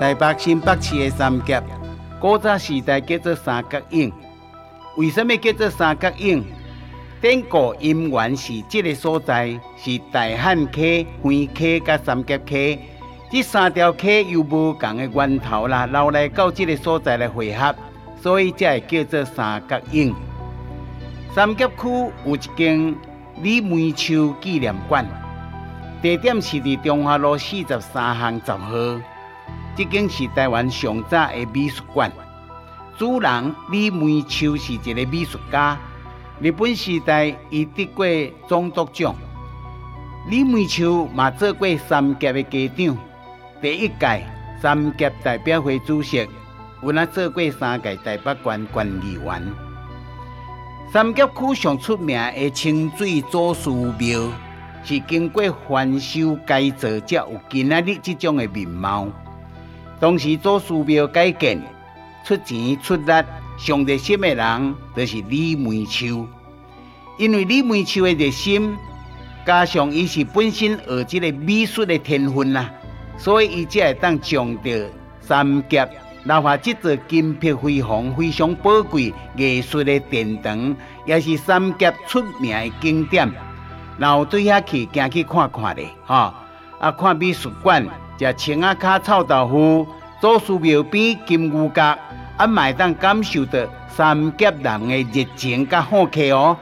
台北新北市的三峡，古早时代叫做三角涌。为什么叫做三角涌？典故因缘是这个所在是大汉溪、横溪、甲三角溪，这三条溪有无同的源头啦，流来到这个所在来汇合，所以才会叫做三角涌。三峡区有一间李梅秋纪念馆，地点是伫中华路四十三巷十号。这间是台湾上早的美术馆，主人李梅秋是一个美术家。日本时代，伊得过总督奖。李梅秋嘛做过三届的家长，第一届三届代表会主席，有那做过三届台北县管理员。三峡区上出名的清水祖师庙，是经过翻修改造，才有今仔日这种的面貌。当时做寺庙改建，出钱出力上热心的人，就是李梅秋。因为李梅秋的热心，加上伊是本身学这个美术的天分啦，所以伊才会当将着三峡留下这座金碧辉煌、非常宝贵艺术的殿堂，也是三峡出名的景点。然后对遐去行去看看咧，哈啊看美术馆。食青仔脚臭豆腐，祖师庙边金牛角，也，麦当感受到三峡人的热情甲好客哦。